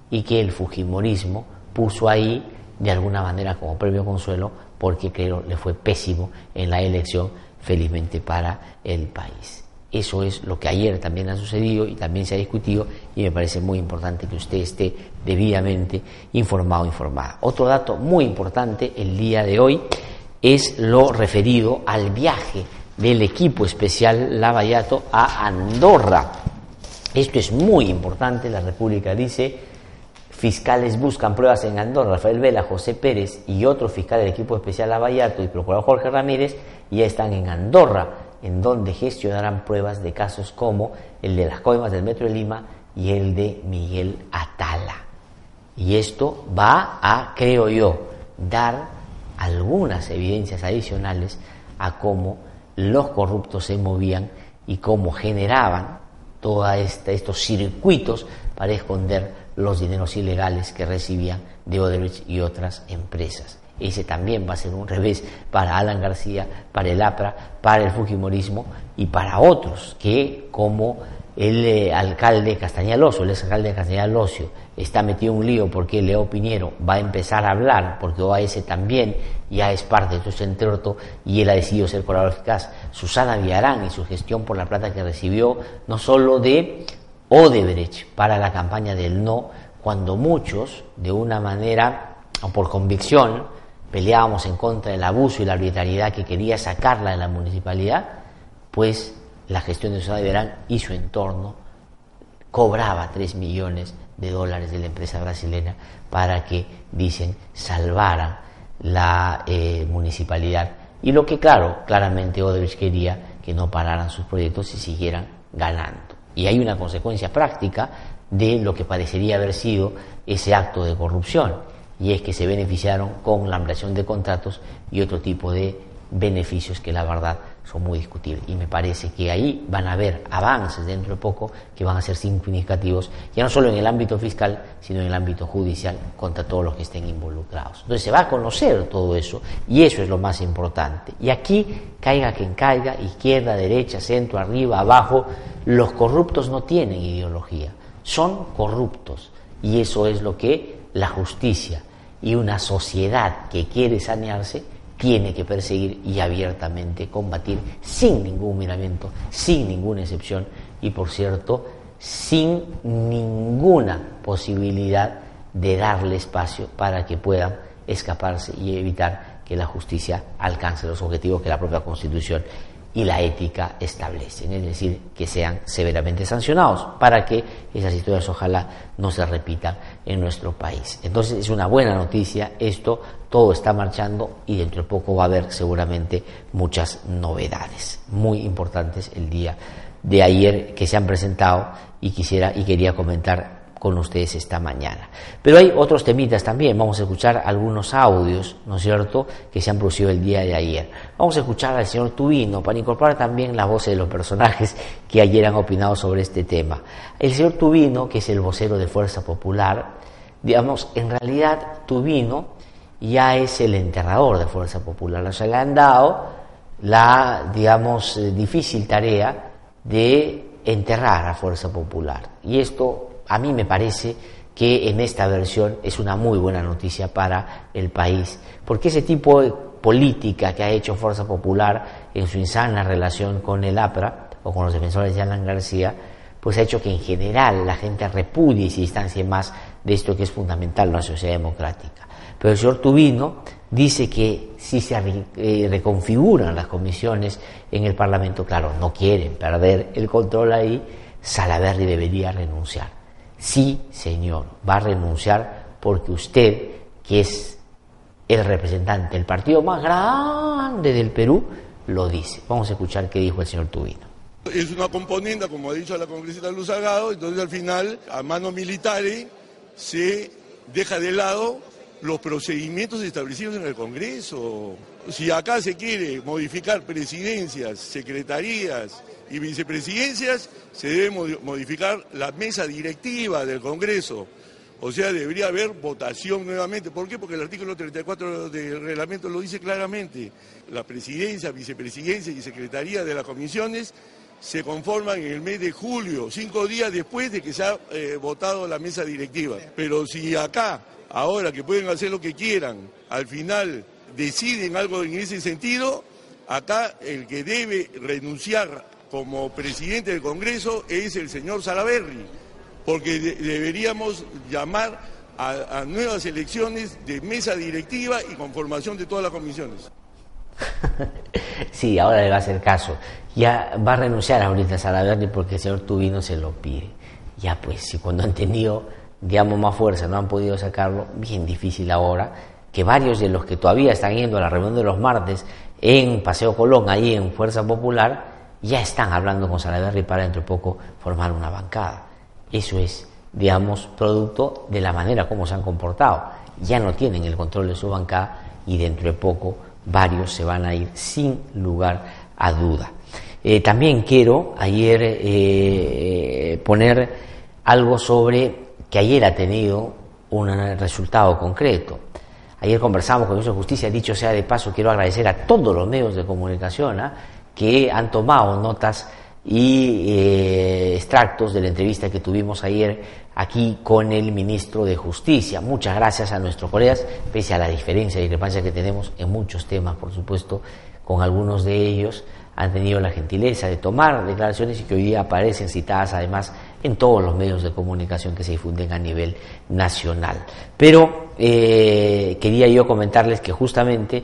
y que el Fujimorismo puso ahí de alguna manera como premio consuelo porque creo le fue pésimo en la elección, felizmente para el país. Eso es lo que ayer también ha sucedido y también se ha discutido y me parece muy importante que usted esté debidamente informado informada. Otro dato muy importante el día de hoy es lo referido al viaje del equipo especial Lavallato a Andorra. Esto es muy importante, la República dice, fiscales buscan pruebas en Andorra, Rafael Vela, José Pérez y otros fiscales del equipo especial Lavallato y procurador Jorge Ramírez ya están en Andorra, en donde gestionarán pruebas de casos como el de las coimas del Metro de Lima y el de Miguel Atala. Y esto va a, creo yo, dar algunas evidencias adicionales a cómo los corruptos se movían y cómo generaban todos estos circuitos para esconder los dineros ilegales que recibían de Odebrecht y otras empresas. Ese también va a ser un revés para Alan García, para el APRA, para el Fujimorismo y para otros que, como el eh, alcalde Castañaloso, el ex alcalde de Castañaloso, está metido en un lío porque Leo Piñero va a empezar a hablar, porque OAS también ya es parte de este entorno y él ha decidido ser colaborador eficaz. Susana Villarán y su gestión por la plata que recibió, no solo de Odebrecht para la campaña del no, cuando muchos, de una manera o por convicción, peleábamos en contra del abuso y la arbitrariedad que quería sacarla de la municipalidad, pues la gestión de Susana Villarán y su entorno cobraba 3 millones de dólares de la empresa brasileña para que, dicen, salvaran la eh, municipalidad. Y lo que, claro, claramente Odebrecht quería que no pararan sus proyectos y siguieran ganando. Y hay una consecuencia práctica de lo que parecería haber sido ese acto de corrupción, y es que se beneficiaron con la ampliación de contratos y otro tipo de beneficios que la verdad son muy discutibles. Y me parece que ahí van a haber avances dentro de poco que van a ser significativos, ya no solo en el ámbito fiscal, sino en el ámbito judicial contra todos los que estén involucrados. Entonces se va a conocer todo eso y eso es lo más importante. Y aquí, caiga quien caiga, izquierda, derecha, centro, arriba, abajo, los corruptos no tienen ideología. son corruptos. Y eso es lo que la justicia y una sociedad que quiere sanearse tiene que perseguir y abiertamente combatir sin ningún miramiento, sin ninguna excepción y, por cierto, sin ninguna posibilidad de darle espacio para que puedan escaparse y evitar que la justicia alcance los objetivos que la propia Constitución y la ética establecen, es decir, que sean severamente sancionados para que esas historias ojalá no se repitan en nuestro país. Entonces es una buena noticia, esto todo está marchando y dentro de poco va a haber seguramente muchas novedades muy importantes el día de ayer que se han presentado y quisiera y quería comentar con ustedes esta mañana. Pero hay otros temitas también, vamos a escuchar algunos audios, ¿no es cierto?, que se han producido el día de ayer. Vamos a escuchar al señor Tubino para incorporar también las voces de los personajes que ayer han opinado sobre este tema. El señor Tubino, que es el vocero de Fuerza Popular, digamos, en realidad Tubino ya es el enterrador de Fuerza Popular, o sea, le han dado la, digamos, eh, difícil tarea de enterrar a Fuerza Popular. Y esto a mí me parece que en esta versión es una muy buena noticia para el país, porque ese tipo de política que ha hecho Fuerza Popular en su insana relación con el APRA o con los defensores de Alan García, pues ha hecho que en general la gente repudie y se distancie más de esto que es fundamental en la sociedad democrática. Pero el señor Tubino dice que si se eh, reconfiguran las comisiones en el Parlamento, claro, no quieren perder el control ahí, Salaverri debería renunciar. Sí, señor, va a renunciar porque usted, que es el representante del partido más grande del Perú, lo dice. Vamos a escuchar qué dijo el señor Tubino. Es una componente, como ha dicho la congresista Luz Salgado, entonces al final, a manos militares, se deja de lado los procedimientos establecidos en el Congreso. Si acá se quiere modificar presidencias, secretarías, y vicepresidencias, se debe modificar la mesa directiva del Congreso. O sea, debería haber votación nuevamente. ¿Por qué? Porque el artículo 34 del reglamento lo dice claramente. La presidencia, vicepresidencia y secretaría de las comisiones se conforman en el mes de julio, cinco días después de que se ha eh, votado la mesa directiva. Pero si acá, ahora que pueden hacer lo que quieran, al final deciden algo en ese sentido, acá el que debe renunciar como presidente del Congreso es el señor Salaverri, porque deberíamos llamar a, nuevas elecciones de mesa directiva y conformación de todas las comisiones. [laughs] sí, ahora le va a hacer caso. Ya va a renunciar ahorita Salaverri porque el señor Tubino se lo pide. Ya pues, si cuando han tenido, digamos, más fuerza no han podido sacarlo, bien difícil ahora que varios de los que todavía están yendo a la reunión de los martes en Paseo Colón, ahí en Fuerza Popular, ya están hablando con Salaverry para dentro de poco formar una bancada. Eso es, digamos, producto de la manera como se han comportado. Ya no tienen el control de su bancada y dentro de poco varios se van a ir sin lugar a duda. Eh, también quiero ayer eh, poner algo sobre que ayer ha tenido un resultado concreto. Ayer conversamos con el ministro de Justicia, dicho sea de paso, quiero agradecer a todos los medios de comunicación, ¿ah? Que han tomado notas y eh, extractos de la entrevista que tuvimos ayer aquí con el ministro de Justicia. Muchas gracias a nuestros colegas, pese a la diferencia y discrepancia que tenemos en muchos temas, por supuesto, con algunos de ellos han tenido la gentileza de tomar declaraciones y que hoy día aparecen citadas además en todos los medios de comunicación que se difunden a nivel nacional. Pero eh, quería yo comentarles que justamente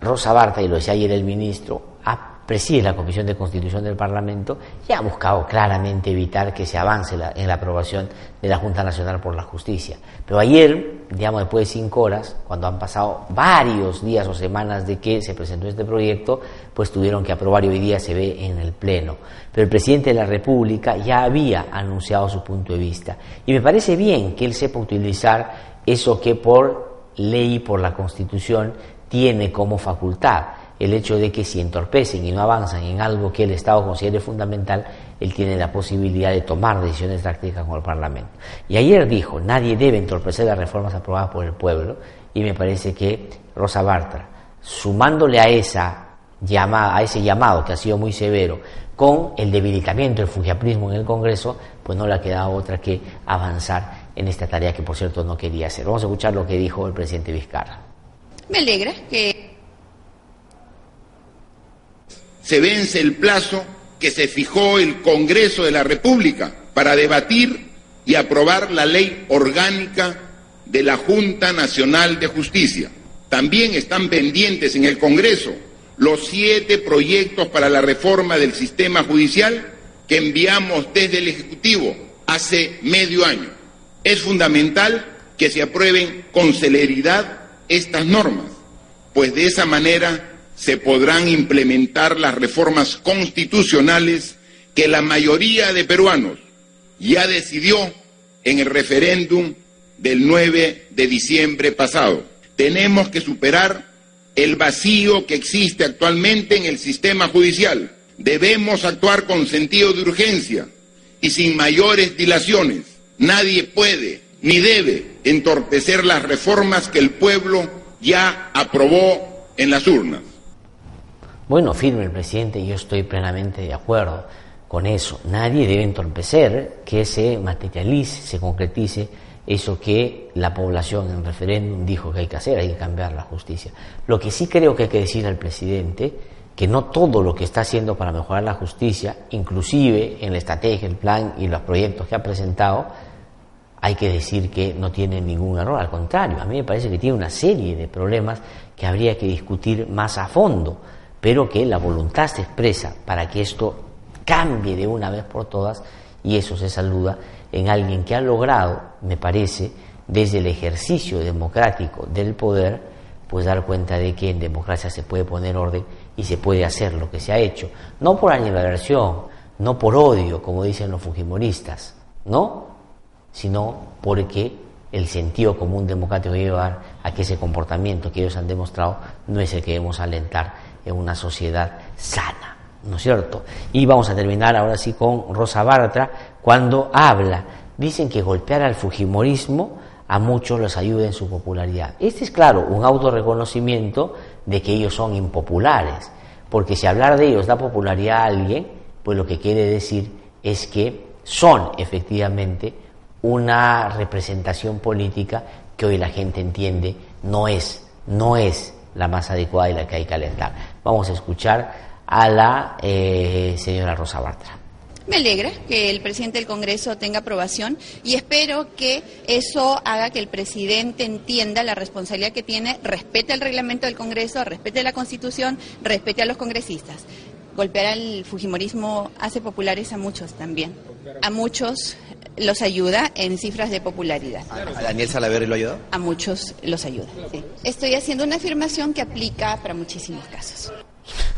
Rosa Barta, y lo decía ayer el ministro, ha preside la Comisión de Constitución del Parlamento y ha buscado claramente evitar que se avance en la aprobación de la Junta Nacional por la Justicia. Pero ayer, digamos después de cinco horas, cuando han pasado varios días o semanas de que se presentó este proyecto, pues tuvieron que aprobar y hoy día se ve en el Pleno. Pero el presidente de la República ya había anunciado su punto de vista. Y me parece bien que él sepa utilizar eso que por ley, por la Constitución, tiene como facultad el hecho de que si entorpecen y no avanzan en algo que el Estado considere fundamental, él tiene la posibilidad de tomar decisiones prácticas con el Parlamento. Y ayer dijo, nadie debe entorpecer las reformas aprobadas por el pueblo, y me parece que Rosa Bartra, sumándole a esa llama, a ese llamado que ha sido muy severo con el debilitamiento del fujiaprismo en el Congreso, pues no le ha quedado otra que avanzar en esta tarea que por cierto no quería hacer. Vamos a escuchar lo que dijo el presidente Vizcarra. Me alegra que se vence el plazo que se fijó el Congreso de la República para debatir y aprobar la ley orgánica de la Junta Nacional de Justicia. También están pendientes en el Congreso los siete proyectos para la reforma del sistema judicial que enviamos desde el Ejecutivo hace medio año. Es fundamental que se aprueben con celeridad estas normas, pues de esa manera se podrán implementar las reformas constitucionales que la mayoría de peruanos ya decidió en el referéndum del 9 de diciembre pasado. Tenemos que superar el vacío que existe actualmente en el sistema judicial. Debemos actuar con sentido de urgencia y sin mayores dilaciones. Nadie puede ni debe entorpecer las reformas que el pueblo ya aprobó en las urnas. Bueno, firme el presidente, yo estoy plenamente de acuerdo con eso. Nadie debe entorpecer que se materialice, se concretice eso que la población en referéndum dijo que hay que hacer, hay que cambiar la justicia. Lo que sí creo que hay que decir al presidente, que no todo lo que está haciendo para mejorar la justicia, inclusive en la estrategia, el plan y los proyectos que ha presentado, hay que decir que no tiene ningún error, al contrario, a mí me parece que tiene una serie de problemas que habría que discutir más a fondo, pero que la voluntad se expresa para que esto cambie de una vez por todas y eso se saluda en alguien que ha logrado, me parece, desde el ejercicio democrático del poder, pues dar cuenta de que en democracia se puede poner orden y se puede hacer lo que se ha hecho, no por animadversión, no por odio, como dicen los fujimoristas, no, sino porque el sentido común democrático llevar a que ese comportamiento que ellos han demostrado no es el que debemos alentar en una sociedad sana. ¿no es cierto? Y vamos a terminar ahora sí con Rosa Bartra, cuando habla, dicen que golpear al Fujimorismo a muchos los ayuda en su popularidad. Este es, claro, un autorreconocimiento de que ellos son impopulares, porque si hablar de ellos da popularidad a alguien, pues lo que quiere decir es que son efectivamente una representación política que hoy la gente entiende no es, no es la más adecuada y la que hay que alentar. Vamos a escuchar a la eh, señora Rosa Bartra. Me alegra que el presidente del Congreso tenga aprobación y espero que eso haga que el presidente entienda la responsabilidad que tiene, respete el reglamento del Congreso, respete la Constitución, respete a los congresistas. Golpear al Fujimorismo hace populares a muchos también. A muchos los ayuda en cifras de popularidad. ¿A Daniel Salaverry lo ayuda? A muchos los ayuda. Estoy haciendo una afirmación que aplica para muchísimos casos.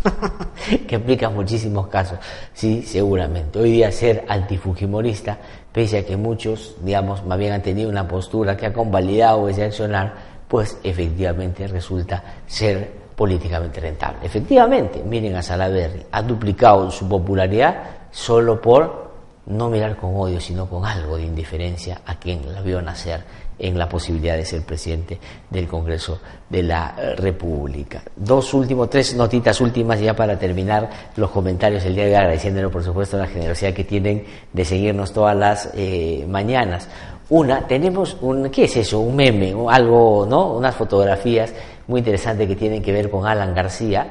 [laughs] que aplica muchísimos casos. Sí, seguramente. Hoy día ser antifujimorista, pese a que muchos, digamos, más bien han tenido una postura que ha convalidado ese accionar, pues efectivamente resulta ser políticamente rentable. Efectivamente, miren a Salaverry, ha duplicado su popularidad solo por no mirar con odio, sino con algo de indiferencia a quien la vio nacer en la posibilidad de ser presidente del Congreso de la eh, República. Dos últimos, tres notitas últimas ya para terminar los comentarios el día de hoy, agradeciéndole por supuesto la generosidad que tienen de seguirnos todas las eh, mañanas. Una, tenemos un, ¿qué es eso? Un meme, algo, ¿no? Unas fotografías muy interesantes que tienen que ver con Alan García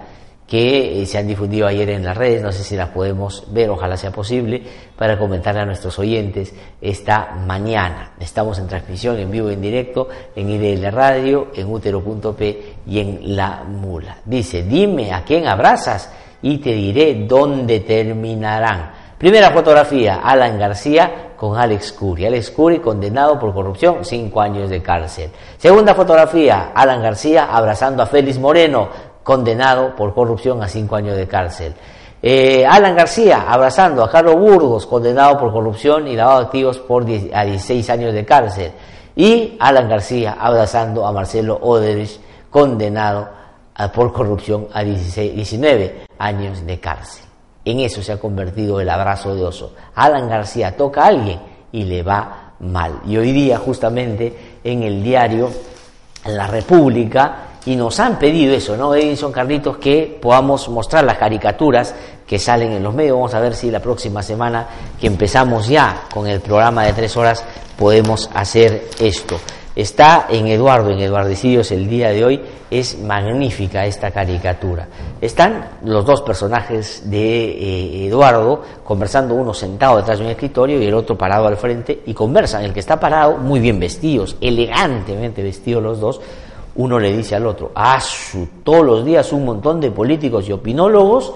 que eh, se han difundido ayer en las redes, no sé si las podemos ver, ojalá sea posible, para comentarle a nuestros oyentes esta mañana. Estamos en transmisión en vivo en directo en IDL Radio, en útero.p y en La Mula. Dice, dime a quién abrazas y te diré dónde terminarán. Primera fotografía, Alan García con Alex Curi. Alex Curi condenado por corrupción, cinco años de cárcel. Segunda fotografía, Alan García abrazando a Félix Moreno, condenado por corrupción a cinco años de cárcel. Eh, Alan García abrazando a Carlos Burgos, condenado por corrupción y lavado de activos por a 16 años de cárcel. Y Alan García abrazando a Marcelo Oderich, condenado por corrupción a 16, 19 años de cárcel. En eso se ha convertido el abrazo de oso. Alan García toca a alguien y le va mal. Y hoy día, justamente en el diario La República, y nos han pedido eso, ¿no? Edison Carlitos, que podamos mostrar las caricaturas que salen en los medios. Vamos a ver si la próxima semana que empezamos ya con el programa de tres horas podemos hacer esto. Está en Eduardo, en Eduardicidios el día de hoy. Es magnífica esta caricatura. Están los dos personajes de eh, Eduardo conversando, uno sentado detrás de un escritorio y el otro parado al frente, y conversan. El que está parado, muy bien vestidos, elegantemente vestidos los dos, uno le dice al otro, ah, todos los días un montón de políticos y opinólogos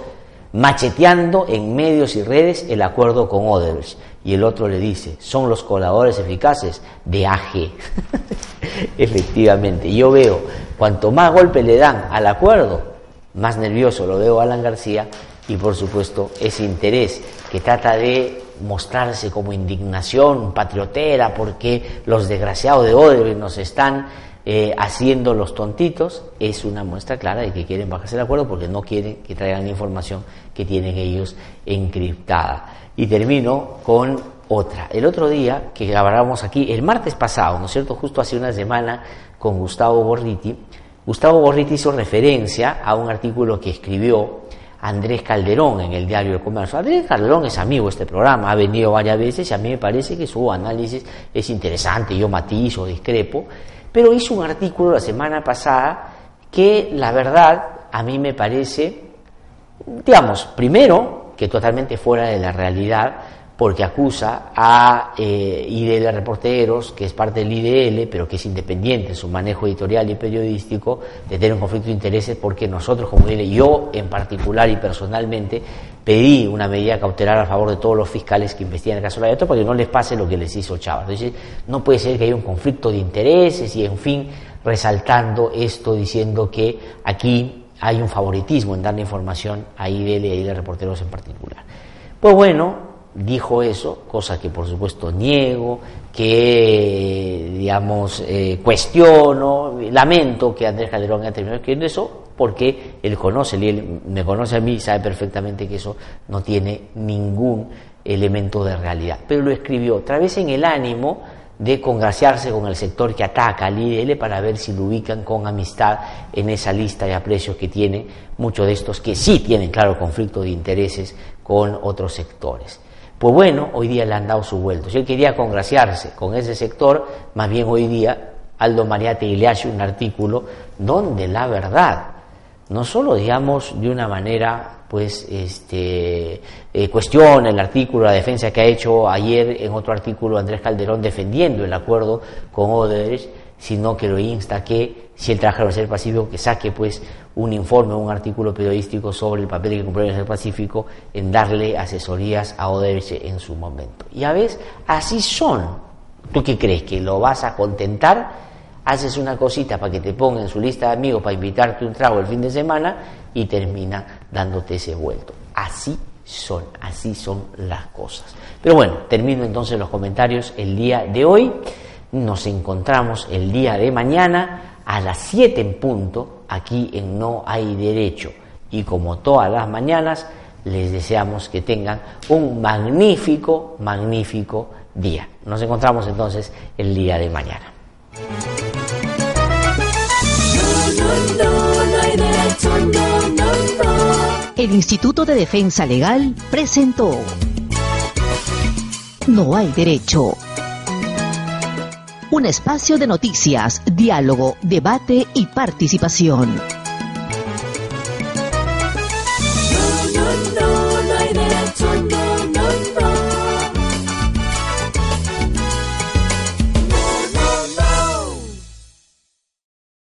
macheteando en medios y redes el acuerdo con Odebrecht. Y el otro le dice, son los coladores eficaces de AG. [laughs] Efectivamente, yo veo, cuanto más golpe le dan al acuerdo, más nervioso lo veo a Alan García y por supuesto ese interés que trata de mostrarse como indignación patriotera porque los desgraciados de Odebrecht nos están eh, haciendo los tontitos es una muestra clara de que quieren bajarse el acuerdo porque no quieren que traigan información que tienen ellos encriptada. Y termino con otra. El otro día que grabábamos aquí, el martes pasado, ¿no es cierto? Justo hace una semana con Gustavo Borriti, Gustavo Borriti hizo referencia a un artículo que escribió Andrés Calderón en el diario El Comercio. Andrés Calderón es amigo de este programa, ha venido varias veces y a mí me parece que su análisis es interesante, yo matizo, discrepo, pero hizo un artículo la semana pasada que la verdad a mí me parece, digamos, primero, que totalmente fuera de la realidad, porque acusa a eh, IDL Reporteros, que es parte del IDL, pero que es independiente en su manejo editorial y periodístico, de tener un conflicto de intereses, porque nosotros como IDL, yo en particular y personalmente, pedí una medida cautelar a favor de todos los fiscales que investigan el caso de la para que no les pase lo que les hizo Chávez. Entonces, no puede ser que haya un conflicto de intereses y, en fin, resaltando esto, diciendo que aquí hay un favoritismo en darle información a IDL y a IDL reporteros en particular. Pues bueno, dijo eso, cosa que por supuesto niego, que digamos eh, cuestiono, lamento que Andrés Calderón haya terminado escribiendo eso, porque él conoce, él me conoce a mí sabe perfectamente que eso no tiene ningún elemento de realidad. Pero lo escribió otra vez en el ánimo de congraciarse con el sector que ataca al IDL para ver si lo ubican con amistad en esa lista de aprecios que tiene muchos de estos que sí tienen claro conflicto de intereses con otros sectores. Pues bueno, hoy día le han dado su vuelto. Si él quería congraciarse con ese sector, más bien hoy día Aldo Mariate le hace un artículo donde la verdad no solo, digamos, de una manera, pues, este, eh, cuestiona el artículo, la defensa que ha hecho ayer en otro artículo Andrés Calderón defendiendo el acuerdo con Odebrecht, sino que lo insta que, si él trabaja en el Pacífico, que saque, pues, un informe, un artículo periodístico sobre el papel que cumplió el Pacífico en darle asesorías a Odebrecht en su momento. Y a veces, así son. ¿Tú qué crees? ¿Que lo vas a contentar? haces una cosita para que te ponga en su lista de amigos para invitarte un trago el fin de semana y termina dándote ese vuelto. Así son, así son las cosas. Pero bueno, termino entonces los comentarios el día de hoy. Nos encontramos el día de mañana a las 7 en punto aquí en No hay derecho. Y como todas las mañanas, les deseamos que tengan un magnífico, magnífico día. Nos encontramos entonces el día de mañana. El Instituto de Defensa Legal presentó No hay derecho. Un espacio de noticias, diálogo, debate y participación.